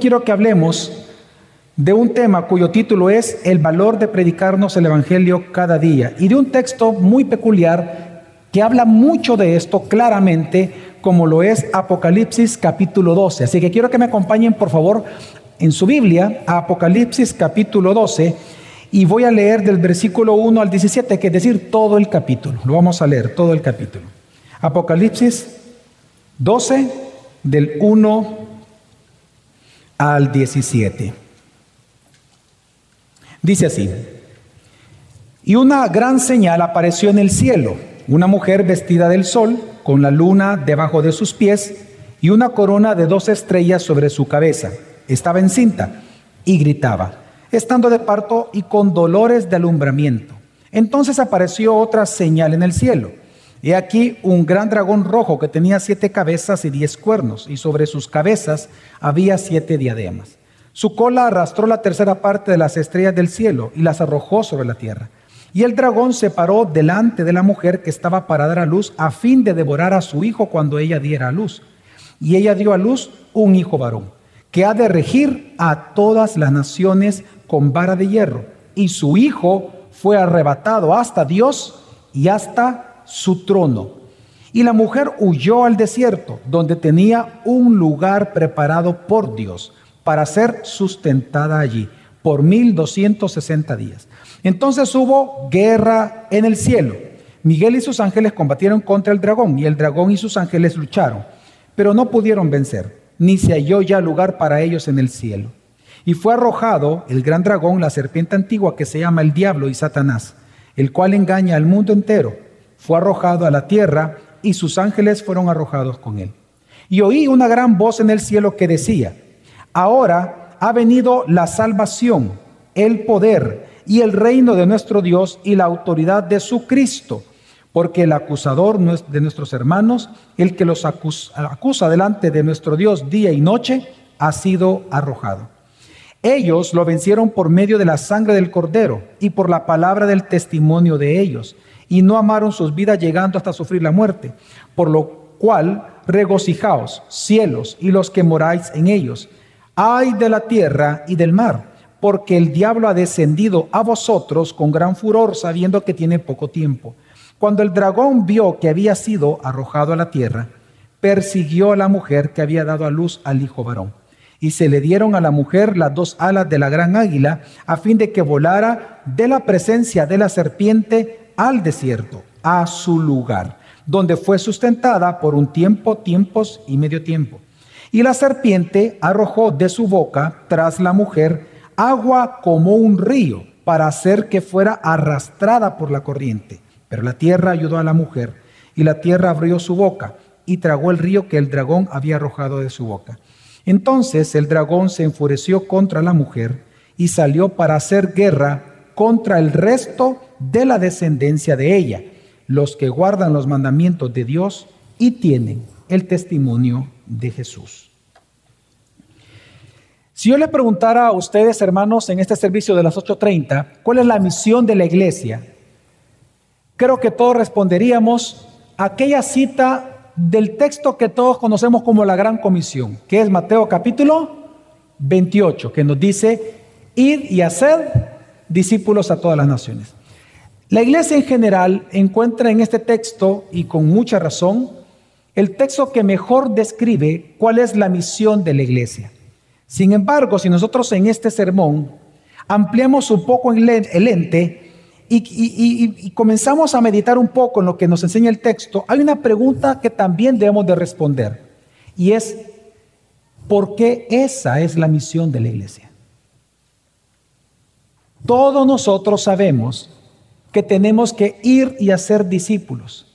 quiero que hablemos de un tema cuyo título es El valor de predicarnos el Evangelio cada día y de un texto muy peculiar que habla mucho de esto claramente como lo es Apocalipsis capítulo 12. Así que quiero que me acompañen por favor en su Biblia a Apocalipsis capítulo 12 y voy a leer del versículo 1 al 17, que es decir, todo el capítulo. Lo vamos a leer, todo el capítulo. Apocalipsis 12 del 1 al 17. Dice así, y una gran señal apareció en el cielo, una mujer vestida del sol, con la luna debajo de sus pies y una corona de dos estrellas sobre su cabeza. Estaba encinta y gritaba, estando de parto y con dolores de alumbramiento. Entonces apareció otra señal en el cielo. He aquí un gran dragón rojo que tenía siete cabezas y diez cuernos, y sobre sus cabezas había siete diademas. Su cola arrastró la tercera parte de las estrellas del cielo y las arrojó sobre la tierra. Y el dragón se paró delante de la mujer que estaba para dar a luz a fin de devorar a su hijo cuando ella diera a luz. Y ella dio a luz un hijo varón, que ha de regir a todas las naciones con vara de hierro. Y su hijo fue arrebatado hasta Dios y hasta su trono. Y la mujer huyó al desierto, donde tenía un lugar preparado por Dios para ser sustentada allí por 1260 días. Entonces hubo guerra en el cielo. Miguel y sus ángeles combatieron contra el dragón y el dragón y sus ángeles lucharon, pero no pudieron vencer, ni se halló ya lugar para ellos en el cielo. Y fue arrojado el gran dragón, la serpiente antigua que se llama el diablo y Satanás, el cual engaña al mundo entero. Fue arrojado a la tierra y sus ángeles fueron arrojados con él. Y oí una gran voz en el cielo que decía, Ahora ha venido la salvación, el poder y el reino de nuestro Dios y la autoridad de su Cristo, porque el acusador de nuestros hermanos, el que los acusa, delante de nuestro Dios día y noche, ha sido arrojado. Ellos lo vencieron por medio de la sangre del cordero y por la palabra del testimonio de ellos, y no amaron sus vidas llegando hasta sufrir la muerte, por lo cual regocijaos, cielos y los que moráis en ellos ay de la tierra y del mar, porque el diablo ha descendido a vosotros con gran furor, sabiendo que tiene poco tiempo. Cuando el dragón vio que había sido arrojado a la tierra, persiguió a la mujer que había dado a luz al hijo varón. Y se le dieron a la mujer las dos alas de la gran águila, a fin de que volara de la presencia de la serpiente al desierto, a su lugar, donde fue sustentada por un tiempo, tiempos y medio tiempo. Y la serpiente arrojó de su boca tras la mujer agua como un río para hacer que fuera arrastrada por la corriente. Pero la tierra ayudó a la mujer y la tierra abrió su boca y tragó el río que el dragón había arrojado de su boca. Entonces el dragón se enfureció contra la mujer y salió para hacer guerra contra el resto de la descendencia de ella, los que guardan los mandamientos de Dios y tienen el testimonio de Jesús. Si yo le preguntara a ustedes, hermanos, en este servicio de las 8.30, ¿cuál es la misión de la iglesia? Creo que todos responderíamos aquella cita del texto que todos conocemos como la Gran Comisión, que es Mateo capítulo 28, que nos dice, id y haced discípulos a todas las naciones. La iglesia en general encuentra en este texto, y con mucha razón, el texto que mejor describe cuál es la misión de la iglesia. Sin embargo, si nosotros en este sermón ampliamos un poco el ente y, y, comenzamos a meditar un poco en lo que nos enseña el texto, hay una pregunta que también debemos de responder y es, ¿por qué esa es la misión de la iglesia? Todos nosotros sabemos que tenemos que ir y hacer discípulos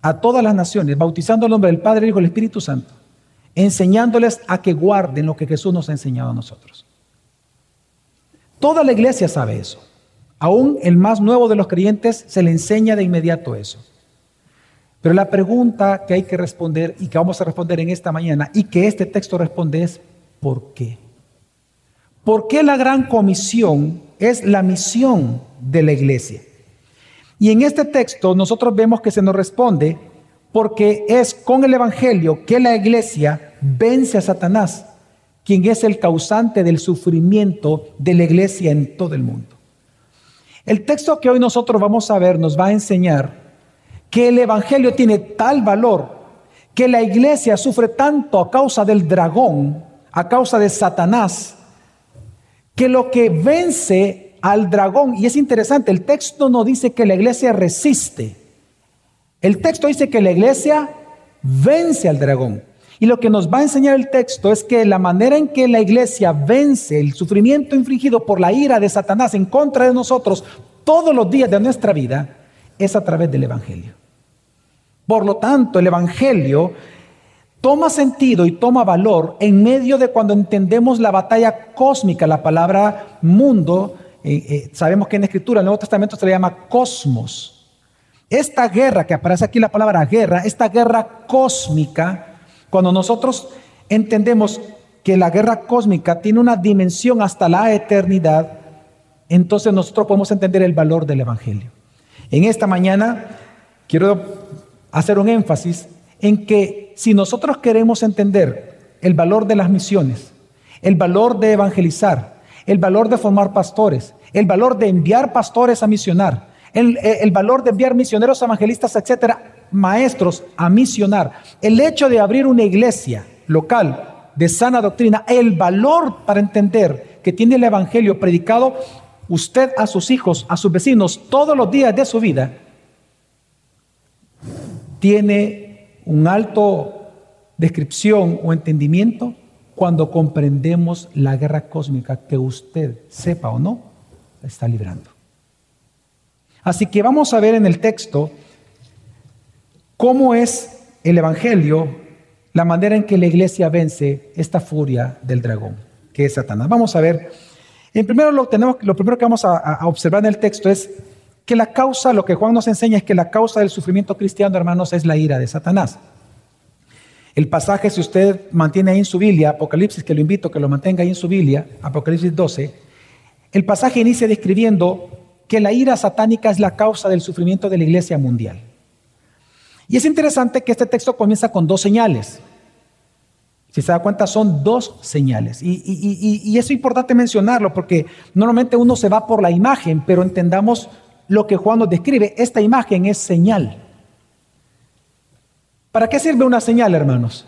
a todas las naciones, bautizando el nombre del Padre, el Hijo y el Espíritu Santo, enseñándoles a que guarden lo que Jesús nos ha enseñado a nosotros. Toda la iglesia sabe eso. Aún el más nuevo de los creyentes se le enseña de inmediato eso. Pero la pregunta que hay que responder y que vamos a responder en esta mañana y que este texto responde es ¿por qué? ¿Por qué la gran comisión es la misión de la iglesia? Y en este texto nosotros vemos que se nos responde porque es con el Evangelio que la iglesia vence a Satanás, quien es el causante del sufrimiento de la iglesia en todo el mundo. El texto que hoy nosotros vamos a ver nos va a enseñar que el Evangelio tiene tal valor que la iglesia sufre tanto a causa del dragón, a causa de Satanás, que lo que vence al dragón, y es interesante, el texto no dice que la iglesia resiste, el texto dice que la iglesia vence al dragón. Y lo que nos va a enseñar el texto es que la manera en que la iglesia vence el sufrimiento infligido por la ira de Satanás en contra de nosotros todos los días de nuestra vida es a través del Evangelio. Por lo tanto, el Evangelio toma sentido y toma valor en medio de cuando entendemos la batalla cósmica, la palabra mundo, eh, eh, sabemos que en Escritura, en el Nuevo Testamento se le llama cosmos. Esta guerra, que aparece aquí la palabra guerra, esta guerra cósmica, cuando nosotros entendemos que la guerra cósmica tiene una dimensión hasta la eternidad, entonces nosotros podemos entender el valor del Evangelio. En esta mañana quiero hacer un énfasis en que si nosotros queremos entender el valor de las misiones, el valor de evangelizar, el valor de formar pastores, el valor de enviar pastores a misionar, el, el, valor de enviar misioneros, evangelistas, etcétera, maestros a misionar, el hecho de abrir una iglesia local de sana doctrina, el valor para entender que tiene el evangelio predicado usted a sus hijos, a sus vecinos, todos los días de su vida, tiene un alto descripción o entendimiento cuando comprendemos la guerra cósmica que usted, sepa o no, está librando. Así que vamos a ver en el texto cómo es el Evangelio, la manera en que la iglesia vence esta furia del dragón, que es Satanás. Vamos a ver, en primero lo, tenemos, lo primero que vamos a, a observar en el texto es que la causa, lo que Juan nos enseña es que la causa del sufrimiento cristiano, hermanos, es la ira de Satanás. El pasaje, si usted mantiene ahí en su Biblia, Apocalipsis, que lo invito a que lo mantenga ahí en su Biblia, Apocalipsis 12, el pasaje inicia describiendo que la ira satánica es la causa del sufrimiento de la iglesia mundial. Y es interesante que este texto comienza con dos señales. Si se da cuenta, son dos señales. Y, y, es importante mencionarlo porque normalmente uno se va por la imagen, pero entendamos lo que Juan nos describe. Esta imagen es señal. ¿Para qué sirve una señal, hermanos?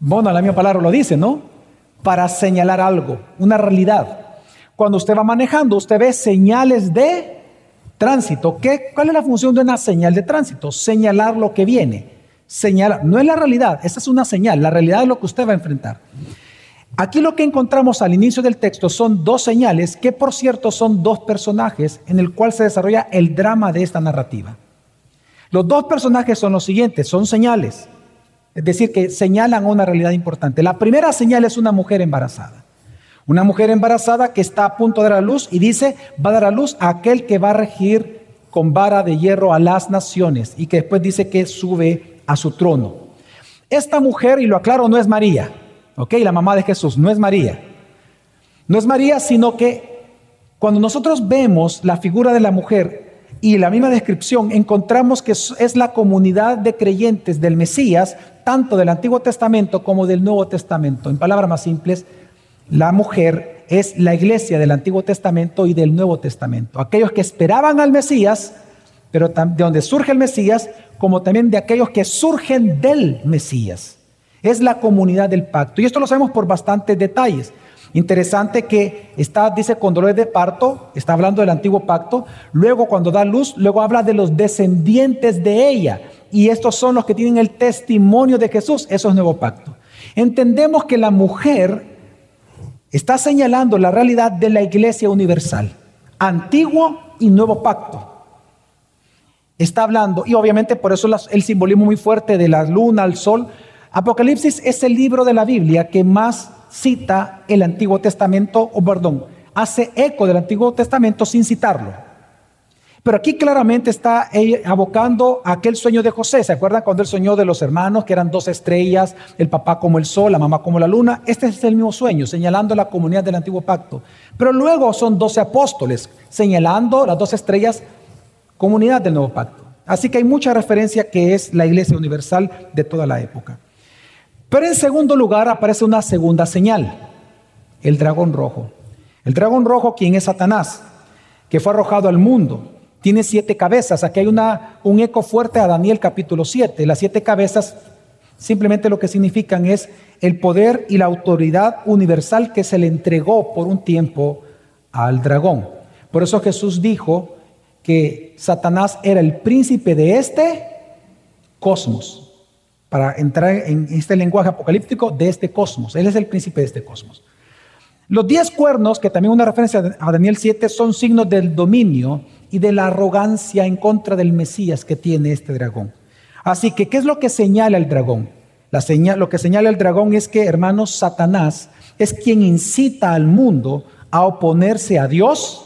Bueno, la misma palabra lo dice, ¿no? Para señalar algo, una realidad. Cuando usted va manejando, usted ve señales de tránsito. ¿Qué, ¿Cuál es la función de una señal de tránsito? Señalar lo que viene. Señalar, no es la realidad, esa es una señal. La realidad es lo que usted va a enfrentar. Aquí lo que encontramos al inicio del texto son dos señales que por cierto son dos personajes en el cual se desarrolla el drama de esta narrativa. Los dos personajes son los siguientes, son señales, es decir, que señalan una realidad importante. La primera señal es una mujer embarazada. Una mujer embarazada que está a punto de dar a luz y dice, va a dar a luz a aquel que va a regir con vara de hierro a las naciones y que después dice que sube a su trono. Esta mujer, y lo aclaro, no es María. ¿Ok? La mamá de Jesús no es María. No es María, sino que cuando nosotros vemos la figura de la mujer y la misma descripción, encontramos que es la comunidad de creyentes del Mesías, tanto del Antiguo Testamento como del Nuevo Testamento. En palabras más simples, la mujer es la iglesia del Antiguo Testamento y del Nuevo Testamento. Aquellos que esperaban al Mesías, pero de donde surge el Mesías, como también de aquellos que surgen del Mesías. Es la comunidad del pacto. Y esto lo sabemos por bastantes detalles. Interesante que está, dice, con dolores de parto, está hablando del antiguo pacto. Luego, cuando da luz, luego habla de los descendientes de ella. Y estos son los que tienen el testimonio de Jesús. Eso es nuevo pacto. Entendemos que la mujer está señalando la realidad de la iglesia universal. Antiguo y nuevo pacto. Está hablando, y obviamente por eso el simbolismo muy fuerte de la luna, el sol, Apocalipsis es el libro de la Biblia que más cita el Antiguo Testamento, o perdón, hace eco del Antiguo Testamento sin citarlo. Pero aquí claramente está abocando a aquel sueño de José. ¿Se acuerdan cuando él soñó de los hermanos, que eran dos estrellas, el papá como el sol, la mamá como la luna? Este es el mismo sueño, señalando la comunidad del antiguo pacto. Pero luego son doce apóstoles, señalando las dos estrellas, comunidad del nuevo pacto. Así que hay mucha referencia que es la iglesia universal de toda la época. Pero en segundo lugar aparece una segunda señal, el dragón rojo. El dragón rojo, quien es Satanás, que fue arrojado al mundo, tiene siete cabezas. Aquí hay una, un eco fuerte a Daniel capítulo 7. Las siete cabezas simplemente lo que significan es el poder y la autoridad universal que se le entregó por un tiempo al dragón. Por eso Jesús dijo que Satanás era el príncipe de este cosmos. Para entrar en este lenguaje apocalíptico de este cosmos. Él es el príncipe de este cosmos. Los diez cuernos, que también una referencia a Daniel 7, son signos del dominio y de la arrogancia en contra del Mesías que tiene este dragón. Así que, ¿qué es lo que señala el dragón? Lo que señala el dragón es que, hermanos, Satanás es quien incita al mundo a oponerse a Dios,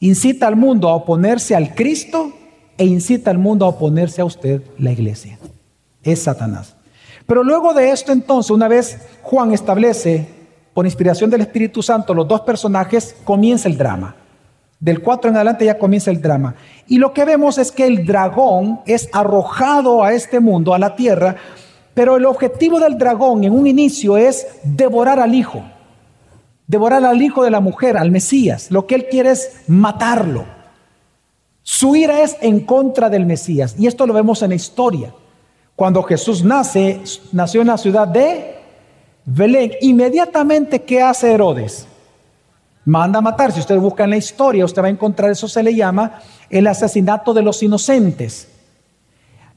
incita al mundo a oponerse al Cristo e incita al mundo a oponerse a usted, la iglesia. Es Satanás. Pero luego de esto entonces, una vez Juan establece, por inspiración del Espíritu Santo, los dos personajes, comienza el drama. Del 4 en adelante ya comienza el drama. Y lo que vemos es que el dragón es arrojado a este mundo, a la tierra, pero el objetivo del dragón en un inicio es devorar al hijo devorar al hijo de la mujer, al Mesías. Lo que él quiere es matarlo. Su ira es en contra del Mesías. Y esto lo vemos en la historia. Cuando Jesús nace, nació en la ciudad de Belén. Inmediatamente, ¿qué hace Herodes? Manda a matar. Si usted busca en la historia, usted va a encontrar eso se le llama el asesinato de los inocentes.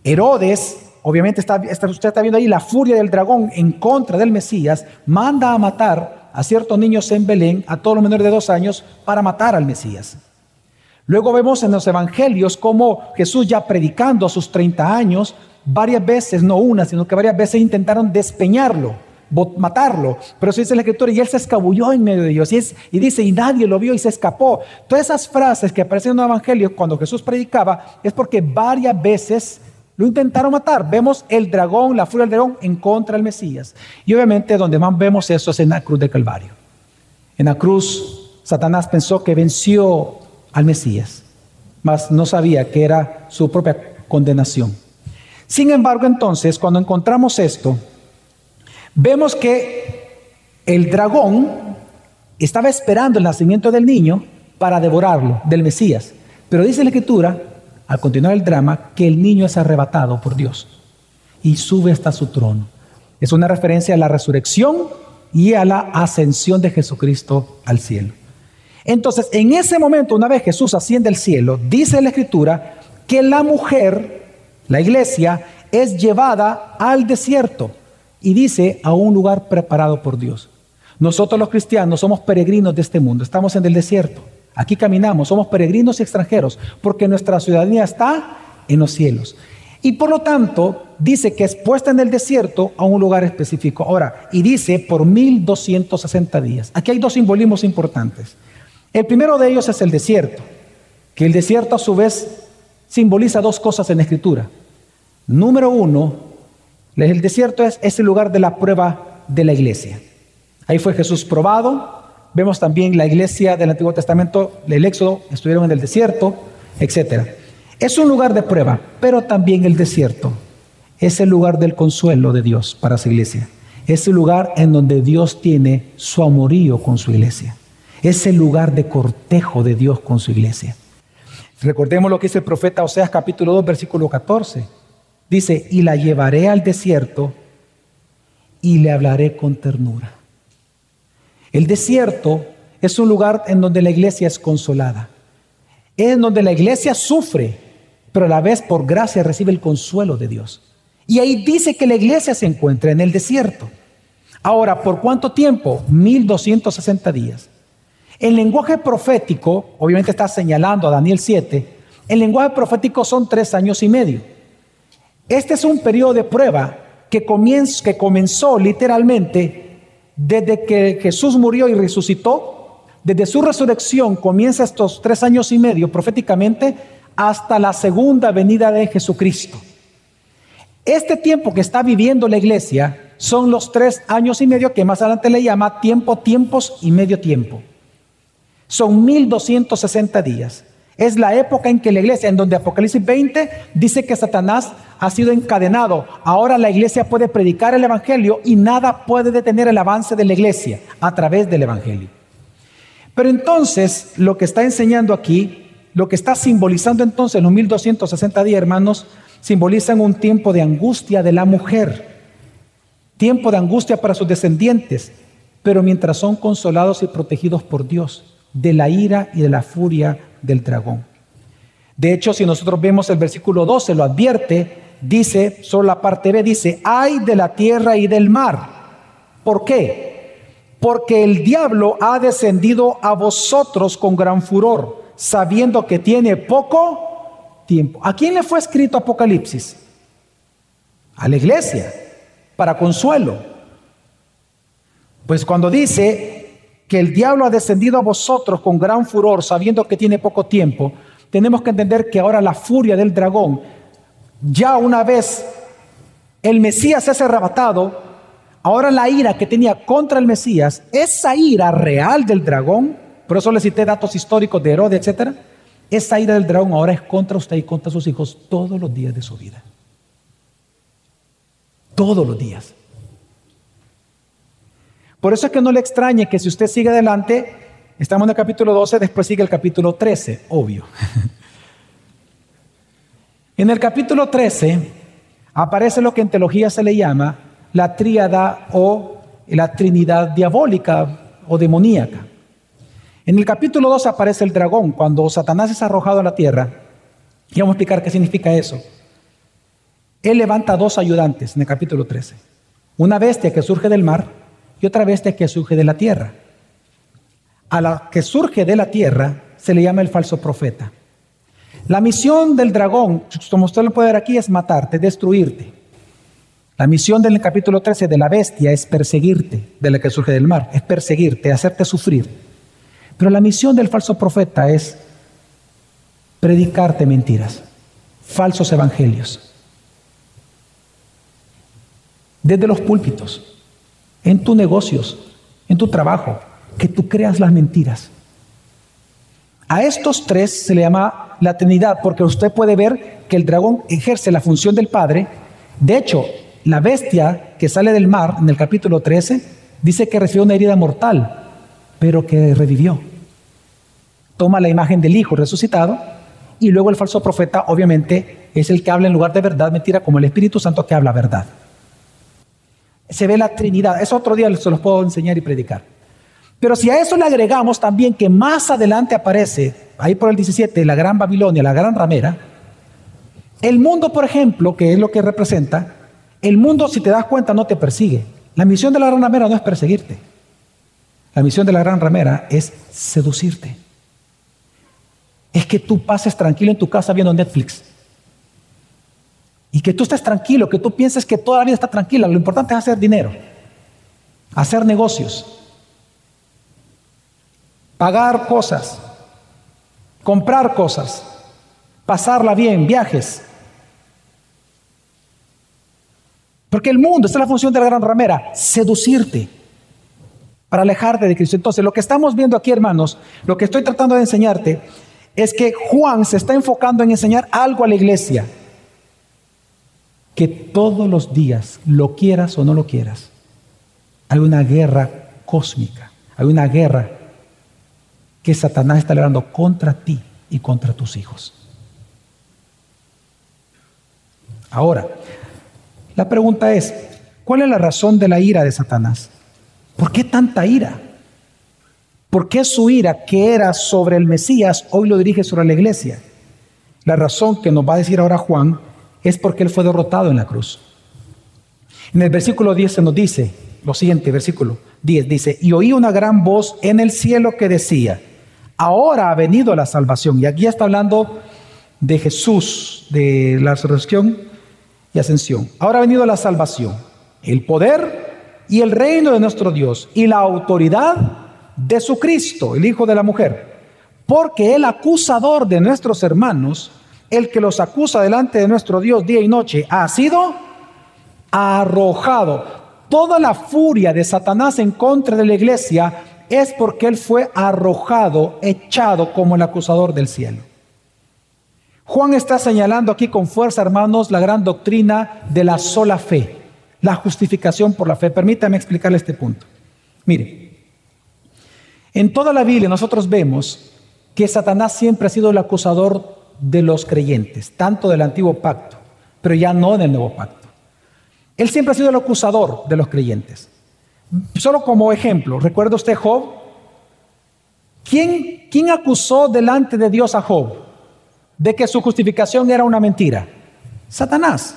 Herodes, obviamente está, usted está viendo ahí la furia del dragón en contra del Mesías, manda a matar a ciertos niños en Belén, a todos los menores de dos años, para matar al Mesías. Luego vemos en los evangelios cómo Jesús ya predicando a sus 30 años, varias veces, no una, sino que varias veces intentaron despeñarlo, matarlo. Pero eso dice la escritura, y él se escabulló en medio de ellos. Y, y dice, y nadie lo vio y se escapó. Todas esas frases que aparecen en los evangelios cuando Jesús predicaba, es porque varias veces lo intentaron matar. Vemos el dragón, la furia del dragón en contra del Mesías. Y obviamente donde más vemos eso es en la cruz de Calvario. En la cruz, Satanás pensó que venció al Mesías, mas no sabía que era su propia condenación. Sin embargo, entonces, cuando encontramos esto, vemos que el dragón estaba esperando el nacimiento del niño para devorarlo, del Mesías. Pero dice la Escritura al continuar el drama, que el niño es arrebatado por Dios y sube hasta su trono. Es una referencia a la resurrección y a la ascensión de Jesucristo al cielo. Entonces, en ese momento, una vez Jesús asciende al cielo, dice la Escritura que la mujer, la iglesia, es llevada al desierto y dice a un lugar preparado por Dios. Nosotros los cristianos somos peregrinos de este mundo, estamos en el desierto. Aquí caminamos, somos peregrinos y extranjeros, porque nuestra ciudadanía está en los cielos. Y por lo tanto, dice que es puesta en el desierto a un lugar específico. Ahora, y dice por 1260 días. Aquí hay dos simbolismos importantes. El primero de ellos es el desierto, que el desierto a su vez simboliza dos cosas en la escritura. Número uno, el desierto es ese lugar de la prueba de la iglesia. Ahí fue Jesús probado, Vemos también la iglesia del Antiguo Testamento, el Éxodo, estuvieron en el desierto, etc. Es un lugar de prueba, pero también el desierto es el lugar del consuelo de Dios para su iglesia. Es el lugar en donde Dios tiene su amorío con su iglesia. Es el lugar de cortejo de Dios con su iglesia. Recordemos lo que dice el profeta Oseas capítulo 2 versículo 14. Dice, y la llevaré al desierto y le hablaré con ternura. El desierto es un lugar en donde la iglesia es consolada. Es en donde la iglesia sufre, pero a la vez por gracia recibe el consuelo de Dios. Y ahí dice que la iglesia se encuentra en el desierto. Ahora, ¿por cuánto tiempo? 1260 días. El lenguaje profético, obviamente está señalando a Daniel 7, el lenguaje profético son tres años y medio. Este es un periodo de prueba que, que comenzó literalmente desde que Jesús murió y resucitó, desde su resurrección comienza estos tres años y medio proféticamente hasta la segunda venida de Jesucristo. Este tiempo que está viviendo la iglesia son los tres años y medio que más adelante le llama tiempo, tiempos y medio tiempo. Son 1260 días. Es la época en que la iglesia, en donde Apocalipsis 20 dice que Satanás ha sido encadenado. Ahora la iglesia puede predicar el Evangelio y nada puede detener el avance de la iglesia a través del Evangelio. Pero entonces, lo que está enseñando aquí, lo que está simbolizando entonces los 1260 días, hermanos, simbolizan un tiempo de angustia de la mujer, tiempo de angustia para sus descendientes, pero mientras son consolados y protegidos por Dios de la ira y de la furia del dragón. De hecho, si nosotros vemos el versículo 12, lo advierte, dice, solo la parte B, dice, ay de la tierra y del mar. ¿Por qué? Porque el diablo ha descendido a vosotros con gran furor, sabiendo que tiene poco tiempo. ¿A quién le fue escrito Apocalipsis? A la iglesia, para consuelo. Pues cuando dice, que el diablo ha descendido a vosotros con gran furor, sabiendo que tiene poco tiempo, tenemos que entender que ahora la furia del dragón, ya una vez el Mesías es arrebatado, ahora la ira que tenía contra el Mesías, esa ira real del dragón, por eso le cité datos históricos de Herodes, etc., esa ira del dragón ahora es contra usted y contra sus hijos todos los días de su vida. Todos los días. Por eso es que no le extrañe que si usted sigue adelante, estamos en el capítulo 12, después sigue el capítulo 13, obvio. en el capítulo 13 aparece lo que en teología se le llama la tríada o la trinidad diabólica o demoníaca. En el capítulo 12 aparece el dragón, cuando Satanás es arrojado a la tierra. Y vamos a explicar qué significa eso. Él levanta dos ayudantes en el capítulo 13. Una bestia que surge del mar y otra bestia que surge de la tierra. A la que surge de la tierra se le llama el falso profeta. La misión del dragón, como usted lo puede ver aquí, es matarte, destruirte. La misión del capítulo 13 de la bestia es perseguirte, de la que surge del mar, es perseguirte, hacerte sufrir. Pero la misión del falso profeta es predicarte mentiras, falsos evangelios. Desde los púlpitos, en tus negocios, en tu trabajo, que tú creas las mentiras. A estos tres se le llama la Trinidad, porque usted puede ver que el dragón ejerce la función del Padre. De hecho, la bestia que sale del mar en el capítulo 13 dice que recibió una herida mortal, pero que revivió. Toma la imagen del Hijo resucitado y luego el falso profeta obviamente es el que habla en lugar de verdad, mentira, como el Espíritu Santo que habla verdad se ve la Trinidad. Eso otro día se los puedo enseñar y predicar. Pero si a eso le agregamos también que más adelante aparece, ahí por el 17, la gran Babilonia, la gran ramera, el mundo, por ejemplo, que es lo que representa, el mundo, si te das cuenta, no te persigue. La misión de la gran ramera no es perseguirte. La misión de la gran ramera es seducirte. Es que tú pases tranquilo en tu casa viendo Netflix. Y que tú estés tranquilo, que tú pienses que toda la vida está tranquila. Lo importante es hacer dinero, hacer negocios, pagar cosas, comprar cosas, pasarla bien, viajes. Porque el mundo, esta es la función de la gran ramera, seducirte para alejarte de Cristo. Entonces, lo que estamos viendo aquí, hermanos, lo que estoy tratando de enseñarte es que Juan se está enfocando en enseñar algo a la iglesia que todos los días, lo quieras o no lo quieras, hay una guerra cósmica, hay una guerra que Satanás está librando contra ti y contra tus hijos. Ahora, la pregunta es, ¿cuál es la razón de la ira de Satanás? ¿Por qué tanta ira? ¿Por qué su ira, que era sobre el Mesías, hoy lo dirige sobre la iglesia? La razón que nos va a decir ahora Juan es porque Él fue derrotado en la cruz. En el versículo 10 se nos dice, lo siguiente, versículo 10 dice, y oí una gran voz en el cielo que decía, ahora ha venido la salvación. Y aquí está hablando de Jesús, de la resurrección y ascensión. Ahora ha venido la salvación, el poder y el reino de nuestro Dios y la autoridad de su Cristo, el Hijo de la mujer. Porque el acusador de nuestros hermanos el que los acusa delante de nuestro Dios día y noche, ha sido arrojado. Toda la furia de Satanás en contra de la iglesia es porque él fue arrojado, echado como el acusador del cielo. Juan está señalando aquí con fuerza, hermanos, la gran doctrina de la sola fe, la justificación por la fe. Permítame explicarle este punto. Mire, en toda la Biblia nosotros vemos que Satanás siempre ha sido el acusador de los creyentes, tanto del antiguo pacto, pero ya no del nuevo pacto. Él siempre ha sido el acusador de los creyentes. Solo como ejemplo, ¿recuerda usted Job? ¿Quién, quién acusó delante de Dios a Job? de que su justificación era una mentira? Satanás.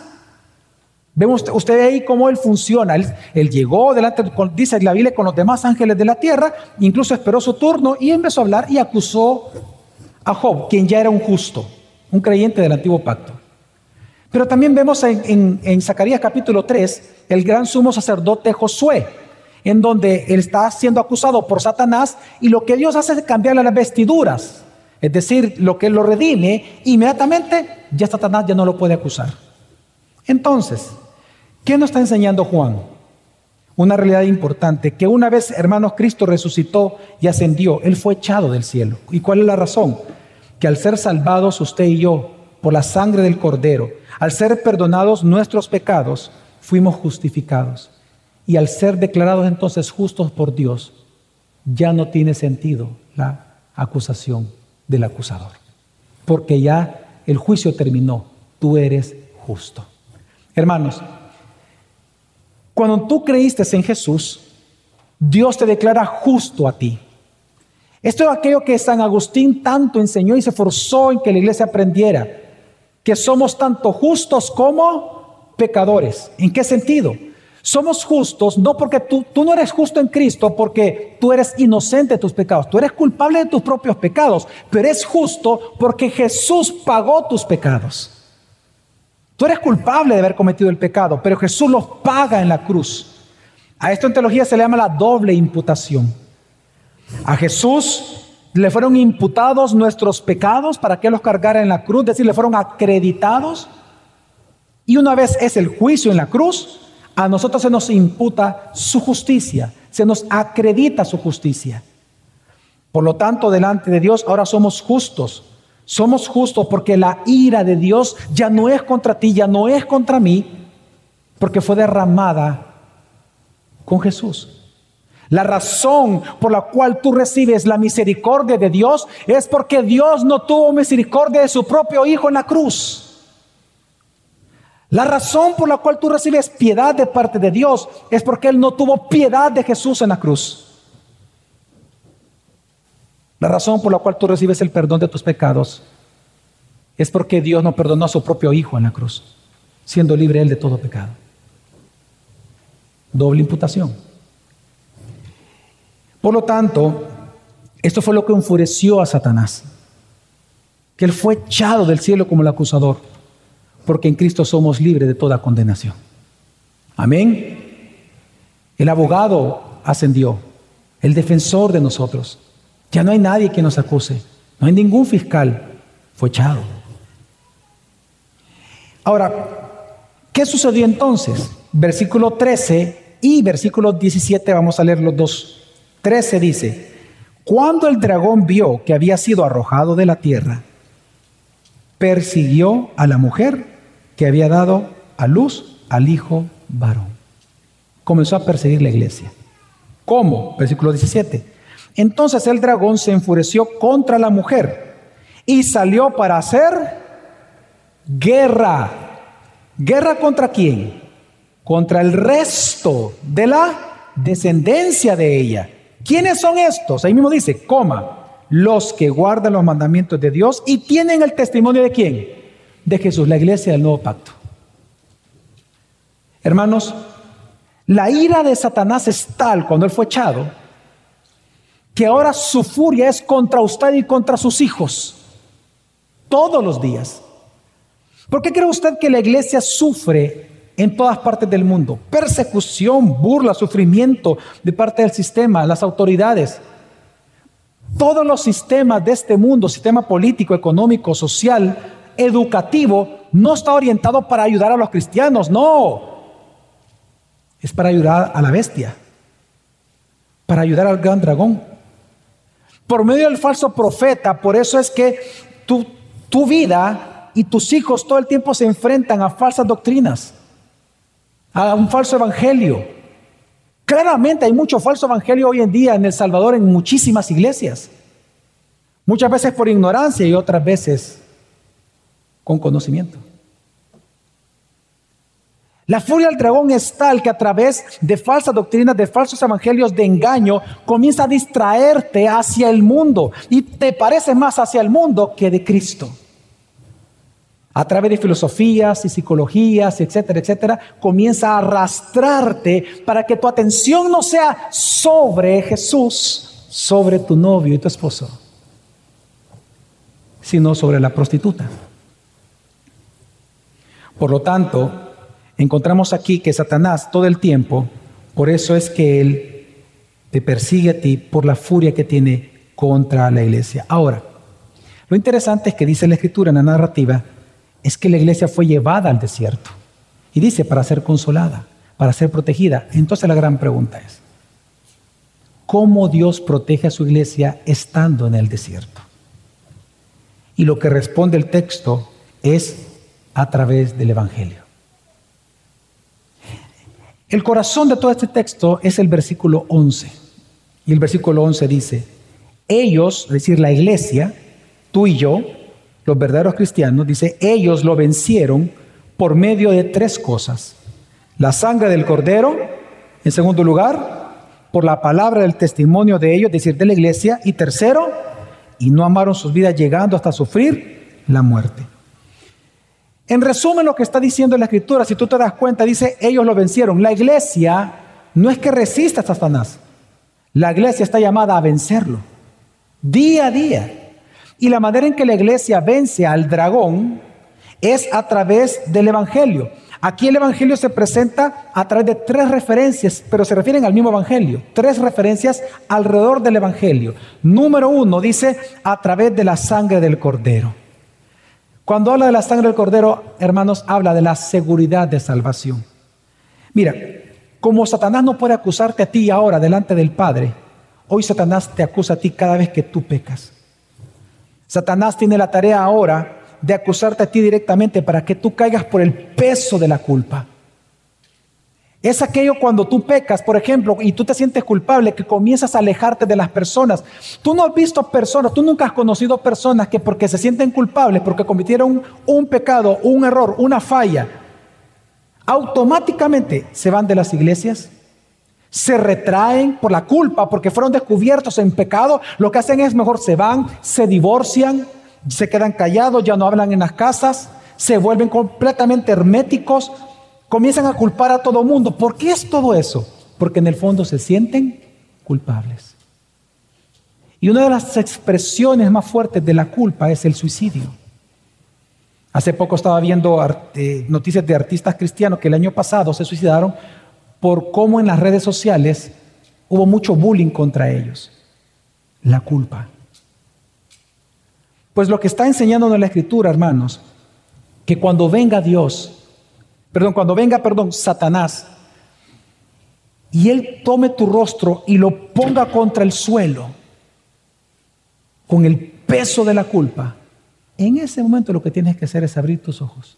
Vemos usted ahí cómo él funciona. Él, llegó delante, dice la Biblia, con los demás ángeles de la tierra, incluso esperó su turno y empezó a hablar y acusó a Job, quien ya era un justo, un creyente del antiguo pacto. Pero también vemos en, Zacarías capítulo 3 el gran sumo sacerdote Josué, en donde él está siendo acusado por Satanás y lo que Dios hace es cambiarle las vestiduras es decir, lo que lo redime, inmediatamente ya Satanás ya no lo puede acusar. Entonces, ¿qué nos está enseñando Juan? Una realidad importante, que una vez, hermanos, Cristo resucitó y ascendió, Él fue echado del cielo. ¿Y cuál es la razón? Que al ser salvados usted y yo por la sangre del Cordero, al ser perdonados nuestros pecados, fuimos justificados. Y al ser declarados entonces justos por Dios, ya no tiene sentido la acusación del acusador. Porque ya el juicio terminó, tú eres justo. Hermanos, cuando tú creíste en Jesús, Dios te declara justo a ti. Esto es aquello que San Agustín tanto enseñó y se forzó en que la iglesia aprendiera, que somos tanto justos como pecadores. ¿En qué sentido? Somos justos no porque tú, tú no eres justo en Cristo, porque tú eres inocente de tus pecados, tú eres culpable de tus propios pecados, pero eres justo porque Jesús pagó tus pecados. Tú eres culpable de haber cometido el pecado, pero Jesús los paga en la cruz. A esto en teología se le llama la doble imputación. A Jesús le fueron imputados nuestros pecados para que los cargara en la cruz, es decir, le fueron acreditados. Y una vez es el juicio en la cruz, a nosotros se nos imputa su justicia, se nos acredita su justicia. Por lo tanto, delante de Dios ahora somos justos. Somos justos porque la ira de Dios ya no es contra ti, ya no es contra mí, porque fue derramada con Jesús. La razón por la cual tú recibes la misericordia de Dios es porque Dios no tuvo misericordia de su propio Hijo en la cruz. La razón por la cual tú recibes piedad de parte de Dios es porque Él no tuvo piedad de Jesús en la cruz. La razón por la cual tú recibes el perdón de tus pecados es porque Dios no perdonó a su propio Hijo en la cruz, siendo libre Él de todo pecado. Doble imputación. Por lo tanto, esto fue lo que enfureció a Satanás, que Él fue echado del cielo como el acusador porque en Cristo somos libres de toda condenación. Amén. El abogado ascendió, el defensor de nosotros. Ya no hay nadie que nos acuse, no hay ningún fiscal, fue echado. Ahora, ¿qué sucedió entonces? Versículo 13 y versículo 17, vamos a leer los dos. 13 dice, cuando el dragón vio que había sido arrojado de la tierra, persiguió a la mujer que había dado a luz al hijo varón. Comenzó a perseguir la iglesia. ¿Cómo? Versículo 17. Entonces el dragón se enfureció contra la mujer y salió para hacer guerra. ¿Guerra contra quién? Contra el resto de la descendencia de ella. ¿Quiénes son estos? Ahí mismo dice, coma, los que guardan los mandamientos de Dios y tienen el testimonio de quién? De Jesús, la iglesia del nuevo pacto. Hermanos, la ira de Satanás es tal cuando él fue echado, que ahora su furia es contra usted y contra sus hijos, todos los días. ¿Por qué cree usted que la iglesia sufre en todas partes del mundo? Persecución, burla, sufrimiento de parte del sistema, las autoridades. Todos los sistemas de este mundo, sistema político, económico, social, educativo, no está orientado para ayudar a los cristianos, no. Es para ayudar a la bestia, para ayudar al gran dragón. Por medio del falso profeta, por eso es que tu, tu vida y tus hijos todo el tiempo se enfrentan a falsas doctrinas, a un falso evangelio. Claramente hay mucho falso evangelio hoy en día en El Salvador en muchísimas iglesias. Muchas veces por ignorancia y otras veces con conocimiento. La furia del dragón es tal que a través de falsas doctrinas, de falsos evangelios de engaño, comienza a distraerte hacia el mundo y te parece más hacia el mundo que de Cristo. A través de filosofías y psicologías, etcétera, etcétera, comienza a arrastrarte para que tu atención no sea sobre Jesús, sobre tu novio y tu esposo, sino sobre la prostituta. Por lo tanto, encontramos aquí que Satanás todo el tiempo, por eso es que él te persigue a ti por la furia que tiene contra la iglesia. Ahora, lo interesante es que dice la escritura en la narrativa, es que la iglesia fue llevada al desierto. Y dice, para ser consolada, para ser protegida. Entonces la gran pregunta es, ¿cómo Dios protege a su iglesia estando en el desierto? Y lo que responde el texto es a través del Evangelio. El corazón de todo este texto es el versículo 11. Y el versículo 11 dice, ellos, es decir, la iglesia, tú y yo, los verdaderos cristianos, dice, ellos lo vencieron por medio de tres cosas. La sangre del cordero, en segundo lugar, por la palabra del testimonio de ellos, es decir, de la iglesia, y tercero, y no amaron sus vidas llegando hasta sufrir la muerte. En resumen, lo que está diciendo la escritura, si tú te das cuenta, dice, ellos lo vencieron. La iglesia no es que resista a Satanás. La iglesia está llamada a vencerlo. Día a día. Y la manera en que la iglesia vence al dragón es a través del Evangelio. Aquí el Evangelio se presenta a través de tres referencias, pero se refieren al mismo Evangelio. Tres referencias alrededor del Evangelio. Número uno dice a través de la sangre del cordero. Cuando habla de la sangre del cordero, hermanos, habla de la seguridad de salvación. Mira, como Satanás no puede acusarte a ti ahora delante del Padre, hoy Satanás te acusa a ti cada vez que tú pecas. Satanás tiene la tarea ahora de acusarte a ti directamente para que tú caigas por el peso de la culpa. Es aquello cuando tú pecas, por ejemplo, y tú te sientes culpable, que comienzas a alejarte de las personas. Tú no has visto personas, tú nunca has conocido personas que porque se sienten culpables, porque cometieron un pecado, un error, una falla, automáticamente se van de las iglesias, se retraen por la culpa, porque fueron descubiertos en pecado. Lo que hacen es mejor se van, se divorcian, se quedan callados, ya no hablan en las casas, se vuelven completamente herméticos, comienzan a culpar a todo mundo. ¿Por qué es todo eso? Porque en el fondo se sienten culpables. Y una de las expresiones más fuertes de la culpa es el suicidio. Hace poco estaba viendo eh, noticias de artistas cristianos que el año pasado se suicidaron por cómo en las redes sociales hubo mucho bullying contra ellos. La culpa. Pues lo que está enseñándonos la escritura, hermanos, que cuando venga Dios perdón, cuando venga, perdón, Satanás, y él tome tu rostro y lo ponga contra el suelo, con el peso de la culpa, en ese momento lo que tienes que hacer es abrir tus ojos.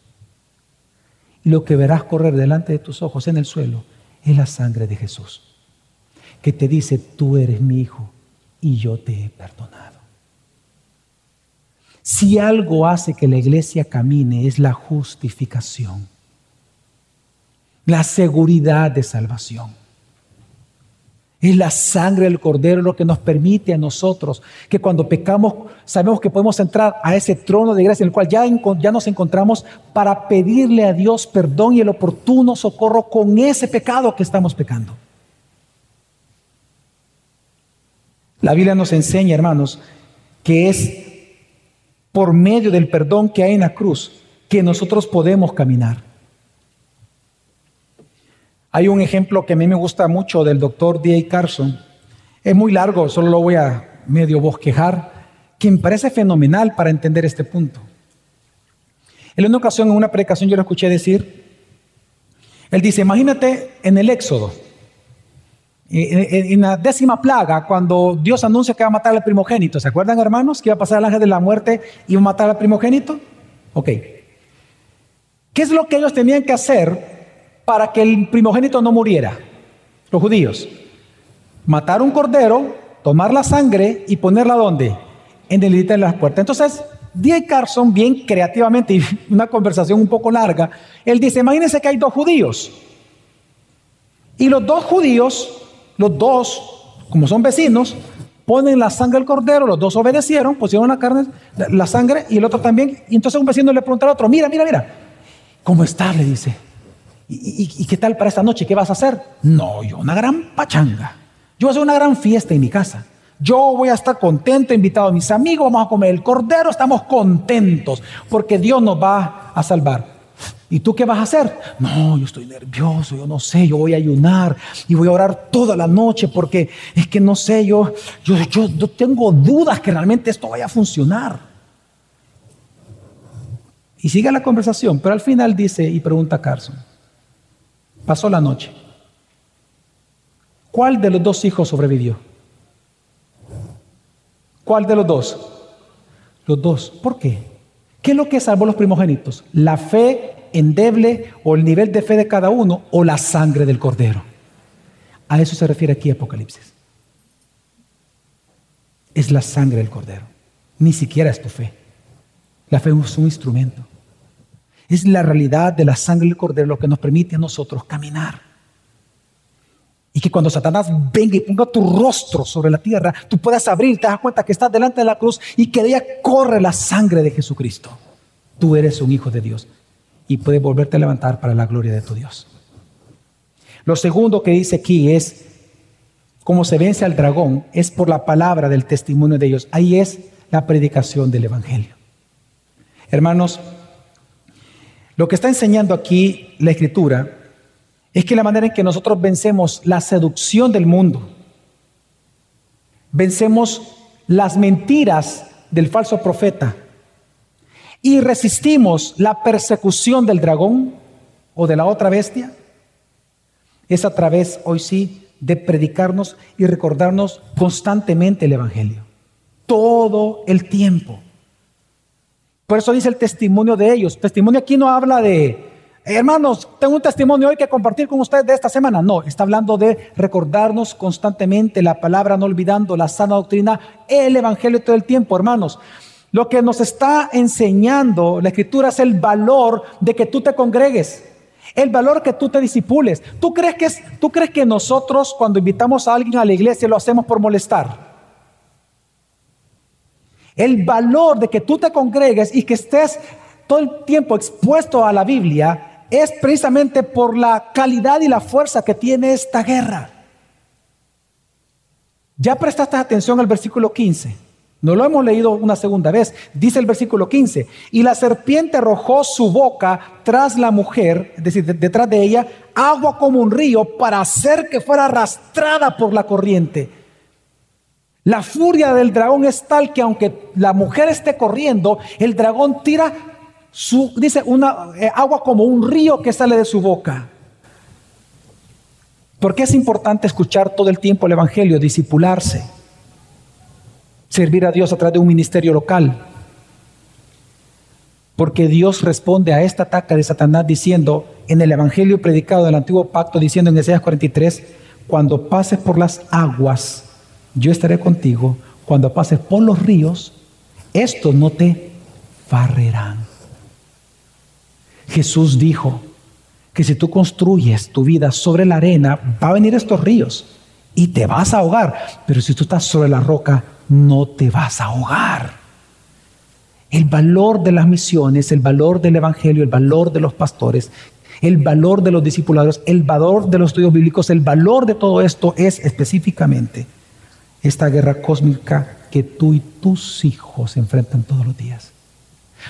Y lo que verás correr delante de tus ojos en el suelo es la sangre de Jesús, que te dice, tú eres mi hijo y yo te he perdonado. Si algo hace que la iglesia camine es la justificación la seguridad de salvación. Es la sangre del cordero lo que nos permite a nosotros que cuando pecamos sabemos que podemos entrar a ese trono de gracia en el cual ya, ya nos encontramos para pedirle a Dios perdón y el oportuno socorro con ese pecado que estamos pecando. La Biblia nos enseña, hermanos, que es por medio del perdón que hay en la cruz que nosotros podemos caminar. Hay un ejemplo que a mí me gusta mucho del doctor D.A. Carson. Es muy largo, solo lo voy a medio bosquejar, que me parece fenomenal para entender este punto. En una ocasión, en una predicación, yo lo escuché decir, él dice, imagínate en el Éxodo, en la décima plaga, cuando Dios anuncia que va a matar al primogénito, ¿se acuerdan hermanos? Que iba a pasar el ángel de la muerte y iba a matar al primogénito. Ok. ¿Qué es lo que ellos tenían que hacer para que el primogénito no muriera? Los judíos. Matar un cordero, tomar la sangre y ponerla donde? En el límite de las puertas. Entonces, D.A. Carson, bien creativamente, y una conversación un poco larga, él dice, imagínense que hay dos judíos. Y los dos judíos, los dos, como son vecinos, ponen la sangre del cordero, los dos obedecieron, pusieron la carne, la, sangre, y el otro también. Y entonces un vecino le pregunta al otro, mira, mira, mira, ¿cómo estás? Le dice. ¿Y, qué tal para esta noche? ¿Qué vas a hacer? No, yo una gran pachanga. Yo voy a hacer una gran fiesta en mi casa. Yo voy a estar contento, invitado a mis amigos, vamos a comer el cordero, estamos contentos, porque Dios nos va a salvar. ¿Y tú qué vas a hacer? No, yo estoy nervioso, yo no sé, yo voy a ayunar y voy a orar toda la noche porque es que no sé, yo, yo, yo, tengo dudas que realmente esto vaya a funcionar. Y sigue la conversación, pero al final dice y pregunta a Carson, pasó la noche, ¿cuál de los dos hijos sobrevivió? ¿Cuál de los dos? Los dos. ¿Por qué? ¿Qué es lo que salvó los primogénitos? ¿La fe endeble o el nivel de fe de cada uno o la sangre del cordero? A eso se refiere aquí Apocalipsis. Es la sangre del cordero. Ni siquiera es tu fe. La fe es un instrumento. Es la realidad de la sangre del cordero lo que nos permite a nosotros caminar. Y que cuando Satanás venga y ponga tu rostro sobre la tierra, tú puedas abrir, te das cuenta que estás delante de la cruz y que de ella corre la sangre de Jesucristo. Tú eres un hijo de Dios y puedes volverte a levantar para la gloria de tu Dios. Lo segundo que dice aquí es, cómo se vence al dragón, es por la palabra del testimonio de ellos. Ahí es la predicación del Evangelio. Hermanos, lo que está enseñando aquí la Escritura es que la manera en que nosotros vencemos la seducción del mundo, vencemos las mentiras del falso profeta y resistimos la persecución del dragón o de la otra bestia, es a través, hoy sí, de predicarnos y recordarnos constantemente el Evangelio. Todo el tiempo. Por eso dice el testimonio de ellos. Testimonio aquí no habla de Hermanos, tengo un testimonio hoy que compartir con ustedes de esta semana. No, está hablando de recordarnos constantemente la palabra, no olvidando la sana doctrina, el Evangelio todo el tiempo, hermanos. Lo que nos está enseñando la Escritura es el valor de que tú te congregues, el valor que tú te disipules. ¿Tú crees que, ¿Tú crees que nosotros cuando invitamos a alguien a la iglesia lo hacemos por molestar? El valor de que tú te congregues y que estés todo el tiempo expuesto a la Biblia es precisamente por la calidad y la fuerza que tiene esta guerra. Ya prestaste atención al versículo 15. No lo hemos leído una segunda vez. Dice el versículo 15, y la serpiente arrojó su boca tras la mujer, es decir, detrás de ella, agua como un río para hacer que fuera arrastrada por la corriente. La furia del dragón es tal que aunque la mujer esté corriendo, el dragón tira dice, una, eh, agua como un río que sale de su boca. ¿Por qué es importante escuchar todo el tiempo el Evangelio, disipularse, servir a Dios a través de un ministerio local? Porque Dios responde a esta ataque de Satanás diciendo en el Evangelio predicado del antiguo pacto, diciendo en Isaías 43, cuando pases por las aguas, yo estaré contigo. Cuando pases por los ríos, estos no te barrerán. Jesús dijo que si tú construyes tu vida sobre la arena, va a venir estos ríos y te vas a ahogar. Pero si tú estás sobre la roca, no te vas a ahogar. El valor de las misiones, el valor del Evangelio, el valor de los pastores, el valor de los discipulados, el valor de los estudios bíblicos, el valor de todo esto es específicamente esta guerra cósmica que tú y tus hijos enfrentan todos los días.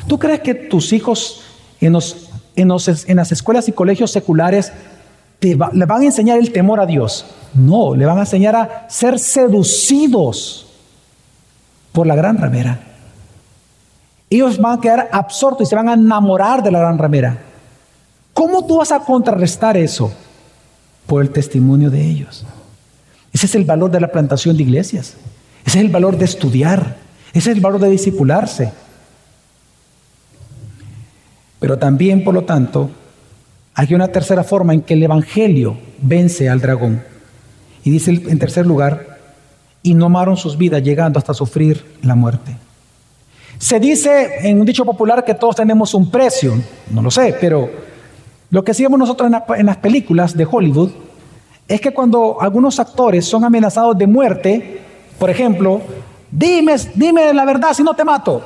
¿Tú crees que tus hijos en, las escuelas y colegios seculares le van a enseñar el temor a Dios. No, le van a enseñar a ser seducidos por la gran ramera. Ellos van a quedar absortos y se van a enamorar de la gran ramera. ¿Cómo tú vas a contrarrestar eso? Por el testimonio de ellos. Ese es el valor de la plantación de iglesias. Ese es el valor de estudiar. Ese es el valor de discipularse. Pero también, por lo tanto, hay una tercera forma en que el Evangelio vence al dragón. Y dice en tercer lugar, y no amaron sus vidas llegando hasta sufrir la muerte. Se dice en un dicho popular que todos tenemos un precio, no lo sé, pero lo que hacíamos nosotros en, las películas de Hollywood es que cuando algunos actores son amenazados de muerte, por ejemplo, dime, dime la verdad si no te mato.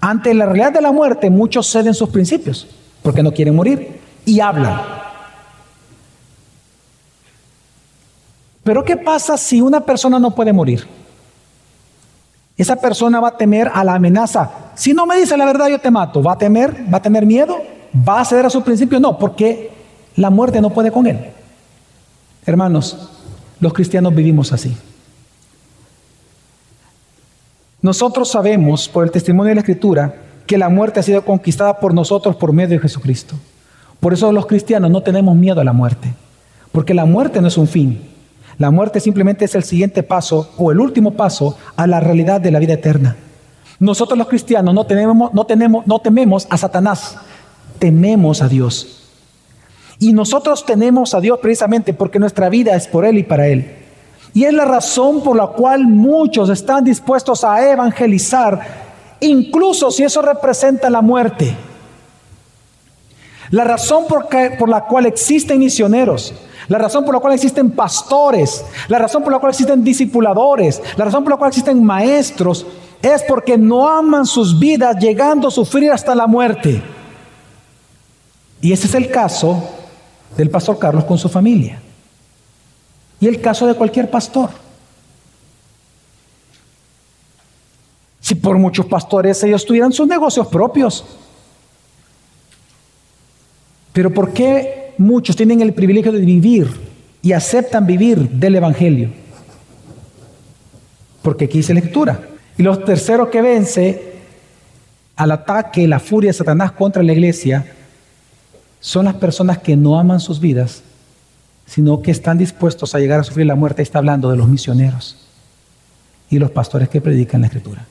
Ante la realidad de la muerte, muchos ceden sus principios porque no quieren morir y hablan. Pero ¿qué pasa si una persona no puede morir? Esa persona va a temer a la amenaza. Si no me dice la verdad, yo te mato. ¿Va a temer? ¿Va a tener miedo? ¿Va a ceder a sus principios? No, porque la muerte no puede con él. Hermanos, los cristianos vivimos así. Nosotros sabemos por el testimonio de la Escritura que la muerte ha sido conquistada por nosotros por medio de Jesucristo. Por eso los cristianos no tenemos miedo a la muerte, porque la muerte no es un fin. La muerte simplemente es el siguiente paso o el último paso a la realidad de la vida eterna. Nosotros los cristianos no, tenemos, no, tenemos, no tememos a Satanás, tememos a Dios. Y nosotros tenemos a Dios precisamente porque nuestra vida es por Él y para Él. Y es la razón por la cual muchos están dispuestos a evangelizar, incluso si eso representa la muerte. La razón por, por la cual existen misioneros, la razón por la cual existen pastores, la razón por la cual existen discipuladores, la razón por la cual existen maestros, es porque no aman sus vidas llegando a sufrir hasta la muerte. Y ese es el caso del pastor Carlos con su familia. Y el caso de cualquier pastor. Si por muchos pastores ellos tuvieran sus negocios propios. Pero ¿por qué muchos tienen el privilegio de vivir y aceptan vivir del Evangelio? Porque aquí dice lectura. Y los terceros que vence al ataque, la furia de Satanás contra la iglesia, son las personas que no aman sus vidas, sino que están dispuestos a llegar a sufrir la muerte. está hablando de los misioneros y los pastores que predican la escritura.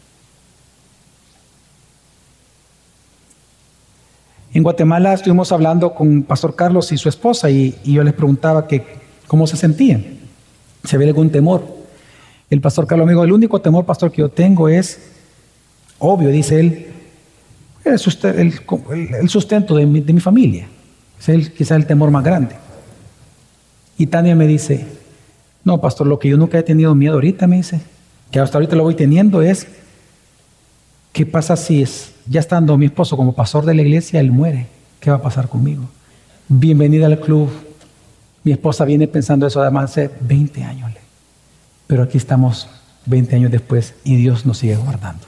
En Guatemala estuvimos hablando con Pastor Carlos y su esposa y, yo les preguntaba cómo se sentían, si había algún temor. El pastor Carlos me dijo, el único temor, pastor, que yo tengo es, obvio, dice él, el sustento, de mi familia. Es el, quizá el temor más grande. Y Tania me dice, no, pastor, lo que yo nunca he tenido miedo ahorita, me dice, que hasta ahorita lo voy teniendo es, ¿qué pasa si es, ya estando mi esposo como pastor de la iglesia, él muere? ¿Qué va a pasar conmigo? Bienvenida al club. Mi esposa viene pensando eso además hace 20 años. Pero aquí estamos 20 años después y Dios nos sigue guardando.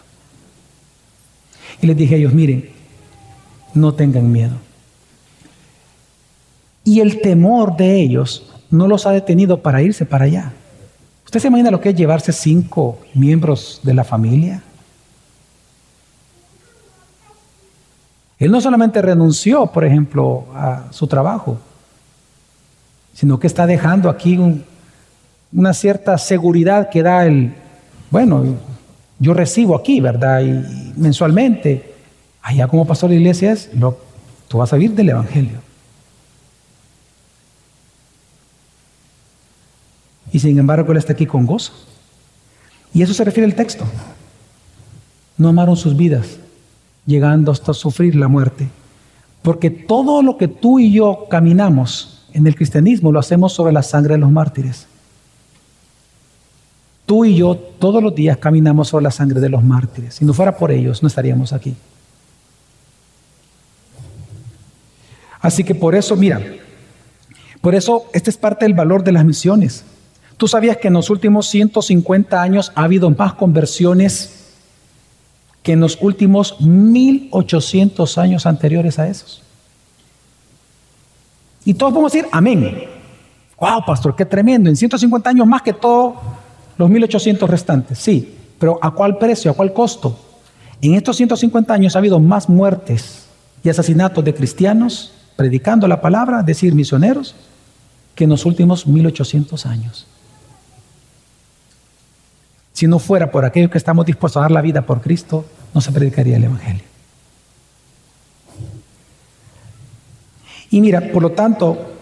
Y les dije a ellos, miren, no tengan miedo. Y el temor de ellos no los ha detenido para irse para allá. ¿Usted se imagina lo que es llevarse cinco miembros de la familia? Él no solamente renunció, por ejemplo, a su trabajo, sino que está dejando aquí una cierta seguridad que da el, bueno, yo recibo aquí, ¿verdad? Y mensualmente, allá como pastor de iglesia es, tú vas a vivir del Evangelio. Y sin embargo Él está aquí con gozo. Y eso se refiere al texto. No amaron sus vidas, llegando hasta sufrir la muerte. Porque todo lo que tú y yo caminamos en el cristianismo lo hacemos sobre la sangre de los mártires. Tú y yo todos los días caminamos sobre la sangre de los mártires. Si no fuera por ellos, no estaríamos aquí. Así que por eso, mira, por eso este es parte del valor de las misiones. ¿Tú sabías que en los últimos 150 años ha habido más conversiones que en los últimos 1800 años anteriores a esos? Y todos podemos decir, amén. Wow, pastor, qué tremendo. En 150 años más que todos los 1800 restantes. Sí, pero ¿a cuál precio? ¿A cuál costo? En estos 150 años ha habido más muertes y asesinatos de cristianos predicando la palabra, decir misioneros, que en los últimos 1800 años. Si no fuera por aquellos que estamos dispuestos a dar la vida por Cristo, no se predicaría el Evangelio. Y mira, por lo tanto,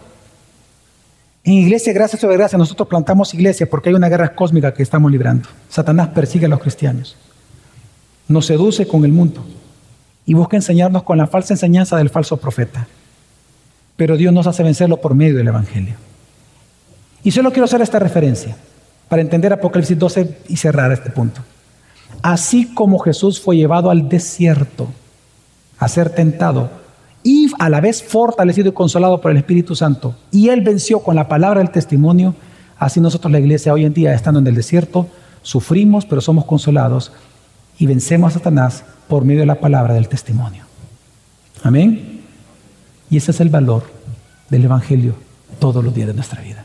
en iglesia, gracias sobre gracia, nosotros plantamos iglesia porque hay una guerra cósmica que estamos librando. Satanás persigue a los cristianos, nos seduce con el mundo y busca enseñarnos con la falsa enseñanza del falso profeta. Pero Dios nos hace vencerlo por medio del Evangelio. Y solo quiero hacer esta referencia para entender Apocalipsis 12 y cerrar este punto. Así como Jesús fue llevado al desierto a ser tentado y a la vez fortalecido y consolado por el Espíritu Santo, y Él venció con la palabra del testimonio, así nosotros la iglesia hoy en día, estando en el desierto, sufrimos, pero somos consolados y vencemos a Satanás por medio de la palabra del testimonio. Amén. Y ese es el valor del Evangelio todos los días de nuestra vida.